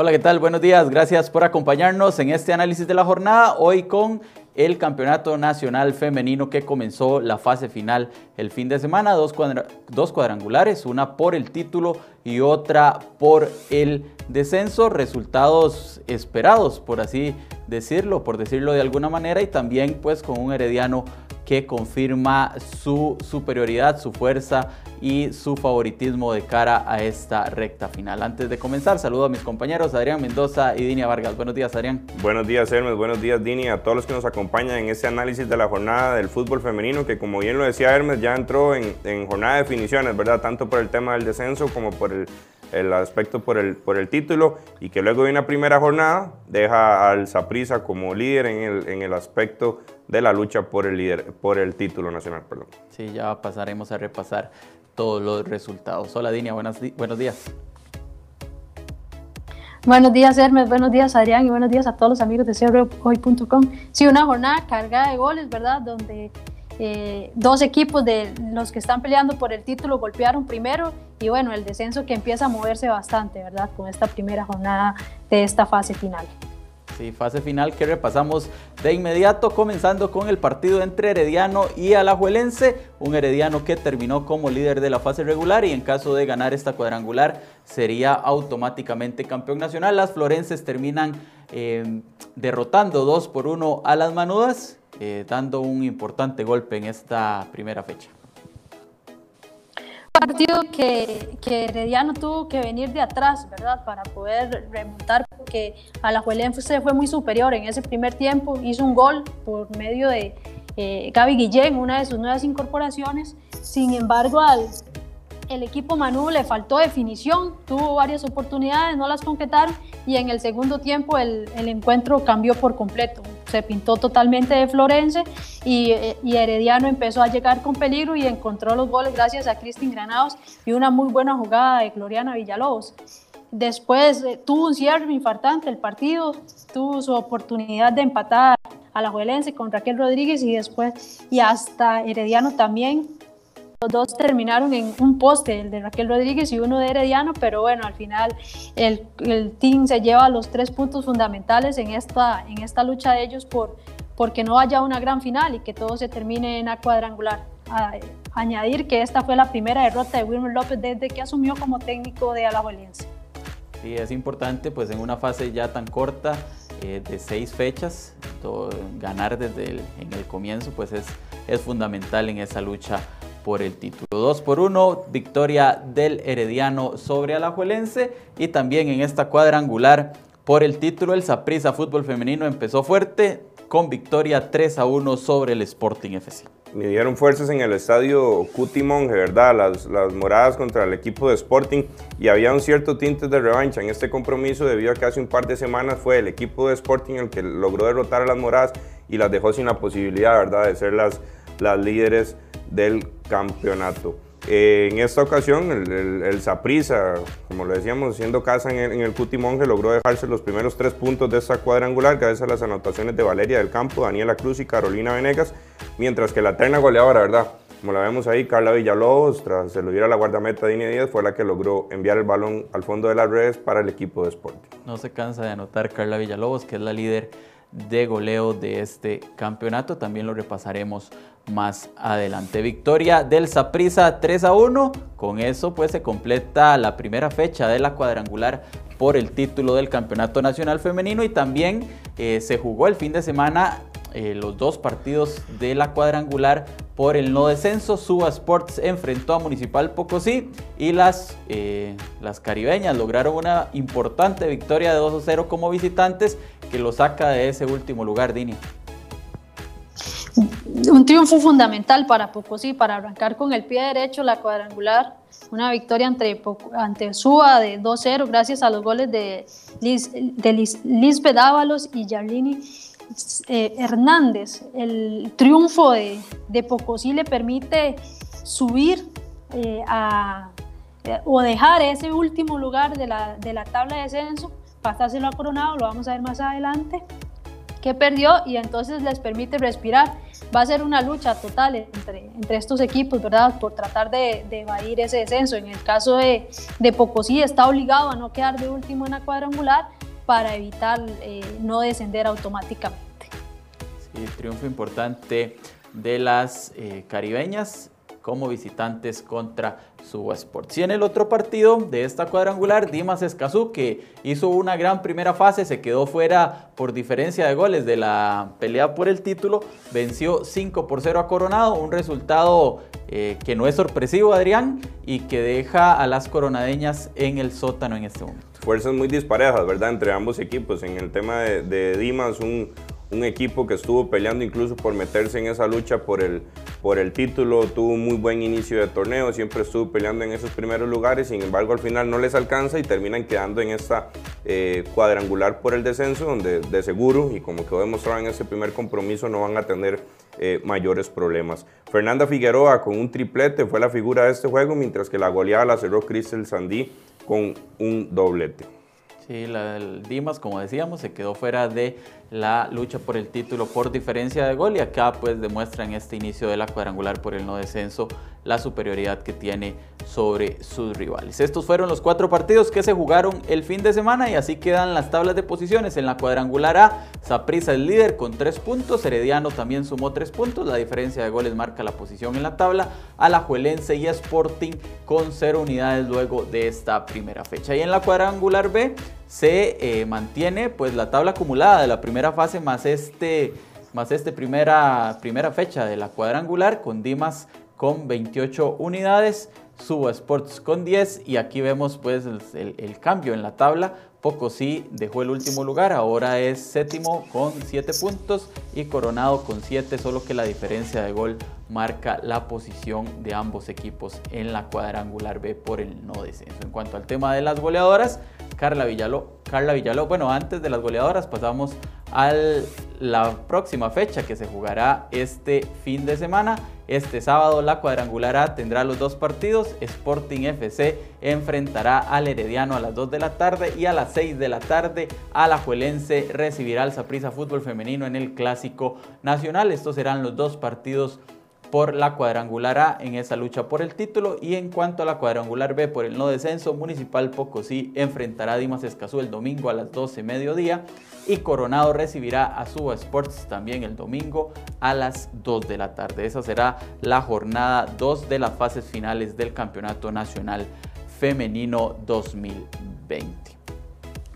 Hola, ¿qué tal? Buenos días. Gracias por acompañarnos en este análisis de la jornada. Hoy con el Campeonato Nacional Femenino que comenzó la fase final el fin de semana. Dos, dos cuadrangulares, una por el título y otra por el descenso. Resultados esperados, por así decirlo, por decirlo de alguna manera, y también pues con un herediano que confirma su superioridad, su fuerza y su favoritismo de cara a esta recta final. Antes de comenzar, saludo a mis compañeros Adrián Mendoza y Dinia Vargas. Buenos días, Adrián. Buenos días, Hermes. Buenos días, Dini. A todos los que nos acompañan en este análisis de la jornada del fútbol femenino, que como bien lo decía Hermes, ya entró en, jornada de definiciones, ¿verdad? Tanto por el tema del descenso como por el aspecto por el, título y que luego de una primera jornada deja al Saprissa como líder en el, en el aspecto de la lucha por el, líder, por el título nacional. Perdón. Sí, ya pasaremos a repasar todos los resultados. Hola Dinia, buenos, buenos días. Buenos días Hermes, buenos días Adrián y buenos días a todos los amigos de CRHoy.com. Sí, una jornada cargada de goles, ¿verdad? Donde eh, dos equipos de los que están peleando por el título golpearon primero y bueno, el descenso que empieza a moverse bastante, ¿verdad? Con esta primera jornada de esta fase final. Sí, fase final que repasamos de inmediato, comenzando con el partido entre Herediano y Alajuelense, un Herediano que terminó como líder de la fase regular y en caso de ganar esta cuadrangular sería automáticamente campeón nacional. Las florenses terminan eh, derrotando 2 por 1 a las manudas eh, dando un importante golpe en esta primera fecha. Partido que, que Herediano tuvo que venir de atrás, ¿verdad? Para poder remontar, porque Alajuelense fue muy superior en ese primer tiempo, hizo un gol por medio de eh, Gaby Guillén, una de sus nuevas incorporaciones. Sin embargo, al, el equipo Manu le faltó definición, tuvo varias oportunidades, no las concretaron y en el segundo tiempo el, el encuentro cambió por completo se pintó totalmente de Florense y, Herediano empezó a llegar con peligro y encontró los goles gracias a Cristin Granados y una muy buena jugada de Gloriana Villalobos. Después eh, tuvo un cierre infartante el partido, tuvo su oportunidad de empatar a la Juelense con Raquel Rodríguez y después, y hasta Herediano también los dos terminaron en un poste, el de Raquel Rodríguez y uno de Herediano, pero bueno, al final el, el team se lleva los tres puntos fundamentales en esta, en esta lucha de ellos por porque no haya una gran final y que todo se termine en la cuadrangular. añadir que esta fue la primera derrota de Wilmer López desde que asumió como técnico de Alajuelense. Sí, es importante pues en una fase ya tan corta eh, de seis fechas, ganar desde el, en el comienzo pues es, es fundamental en esa lucha por el título. 2 por 1, victoria del Herediano sobre Alajuelense y también en esta cuadrangular por el título el Saprissa Fútbol Femenino empezó fuerte con victoria 3 a 1 sobre el Sporting FC. Me dieron fuerzas en el estadio Cutimón, ¿verdad? Las, las moradas contra el equipo de Sporting y había un cierto tinte de revancha en este compromiso debido a que hace un par de semanas fue el equipo de Sporting el que logró derrotar a las moradas y las dejó sin la posibilidad, ¿verdad?, de ser las, las líderes del campeonato. En esta ocasión, el, el, como lo decíamos, siendo casa en el, en logró dejarse los primeros tres puntos de esta cuadrangular gracias a las anotaciones de Valeria del Campo, Daniela Cruz y Carolina Venegas, mientras que la eterna goleadora, ¿verdad? Como la vemos ahí, Carla Villalobos, tras se lo diera la guardameta Dini Díaz, fue la que logró enviar el balón al fondo de las redes para el equipo de Sporting. No se cansa de anotar Carla Villalobos, que es la líder de goleo de este campeonato. También lo repasaremos más adelante. Victoria del Saprissa 3 a 1. Con eso pues se completa la primera fecha de la cuadrangular por el título del Campeonato Nacional Femenino y también eh, se jugó el fin de semana eh, los dos partidos de la cuadrangular por el no descenso. Suba Sports enfrentó a Municipal Pocosí y las, eh, las caribeñas lograron una importante victoria de 2 a 0 como visitantes que lo saca de ese último lugar, Dini. Un triunfo fundamental para Pocosí, para arrancar con el pie derecho la cuadrangular. Una victoria ante, ante Suba de 2-0 gracias a los goles de, Liz, de y Yarlini eh, Hernández. El triunfo de, de, Pocosí le permite subir eh, a, eh, o dejar ese último lugar de la, de la tabla de descenso, pasárselo a Coronado, lo vamos a ver más adelante que perdió y entonces les permite respirar. Va a ser una lucha total entre, entre estos equipos, ¿verdad? Por tratar de, de evadir ese descenso. En el caso de, de Pocosí está obligado a no quedar de último en la cuadrangular para evitar eh, no descender automáticamente. Sí, triunfo importante de las eh, caribeñas como visitantes contra su Sports. Y en el otro partido de esta cuadrangular, Dimas Escazú, que hizo una gran primera fase, se quedó fuera por diferencia de goles de la pelea por el título, venció 5 por 0 a Coronado, un resultado eh, que no es sorpresivo, Adrián, y que deja a las coronadeñas en el sótano en este momento. Fuerzas muy disparejas, ¿verdad? Entre ambos equipos. En el tema de, Dimas, un, un equipo que estuvo peleando incluso por meterse en esa lucha por el, por el título, tuvo un muy buen inicio de torneo, siempre estuvo peleando en esos primeros lugares, sin embargo al final no les alcanza y terminan quedando en esta eh, cuadrangular por el descenso, donde de seguro, y como quedó demostrado en ese primer compromiso, no van a tener eh, mayores problemas. Fernanda Figueroa con un triplete fue la figura de este juego, mientras que la goleada la cerró Crystal Sandí con un doblete. Sí, la del Dimas, como decíamos, se quedó fuera de la lucha por el título por diferencia de gol y acá pues demuestra en este inicio de la cuadrangular por el no descenso la superioridad que tiene sobre sus rivales. Estos fueron los cuatro partidos que se jugaron el fin de semana y así quedan las tablas de posiciones. En la cuadrangular A, Saprissa es líder con tres puntos, Herediano también sumó tres puntos, la diferencia de goles marca la posición en la tabla, Alajuelense y Sporting con cero unidades luego de esta primera fecha. Y en la cuadrangular B se eh, mantiene pues la tabla acumulada de la primera fase más este más este primera, primera fecha de la cuadrangular con Dimas con 28 unidades, Subo Sports con 10 y aquí vemos pues el, el, cambio en la tabla. Poco sí dejó el último lugar, ahora es séptimo con 7 puntos y Coronado con 7, solo que la diferencia de gol marca la posición de ambos equipos en la cuadrangular B por el no descenso. En cuanto al tema de las goleadoras, Carla Villaló, Carla Villaló, bueno, antes de las goleadoras pasamos a la próxima fecha que se jugará este fin de semana. Este sábado la cuadrangular tendrá los dos partidos. Sporting FC enfrentará al Herediano a las 2 de la tarde y a las 6 de la tarde Alajuelense recibirá al Saprissa Fútbol Femenino en el Clásico Nacional. Estos serán los dos partidos por la cuadrangular A en esa lucha por el título y en cuanto a la cuadrangular B por el no descenso, Municipal Pocosí enfrentará a Dimas Escazú el domingo a las 12 mediodía y Coronado recibirá a Suba Sports también el domingo a las 2 de la tarde. Esa será la jornada 2 de las fases finales del Campeonato Nacional Femenino 2020.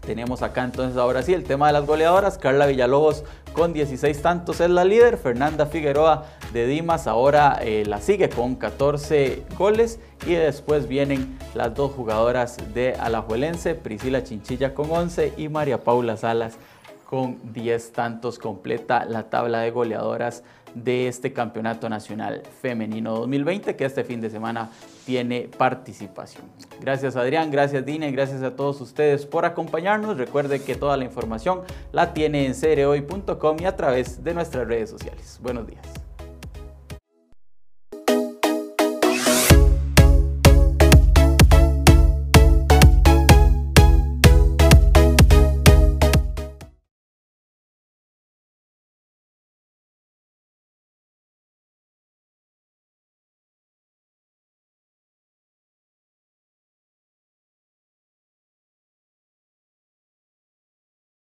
Tenemos acá entonces ahora sí el tema de las goleadoras. Carla Villalobos con 16 tantos es la líder. Fernanda Figueroa de Dimas ahora eh, la sigue con 14 goles. Y después vienen las dos jugadoras de Alajuelense, Priscila Chinchilla con 11 y María Paula Salas con 10 tantos. Completa la tabla de goleadoras de este Campeonato Nacional Femenino 2020 que este fin de semana tiene participación. Gracias Adrián, gracias Dina y gracias a todos ustedes por acompañarnos. Recuerde que toda la información la tiene en cereoy.com y a través de nuestras redes sociales. Buenos días.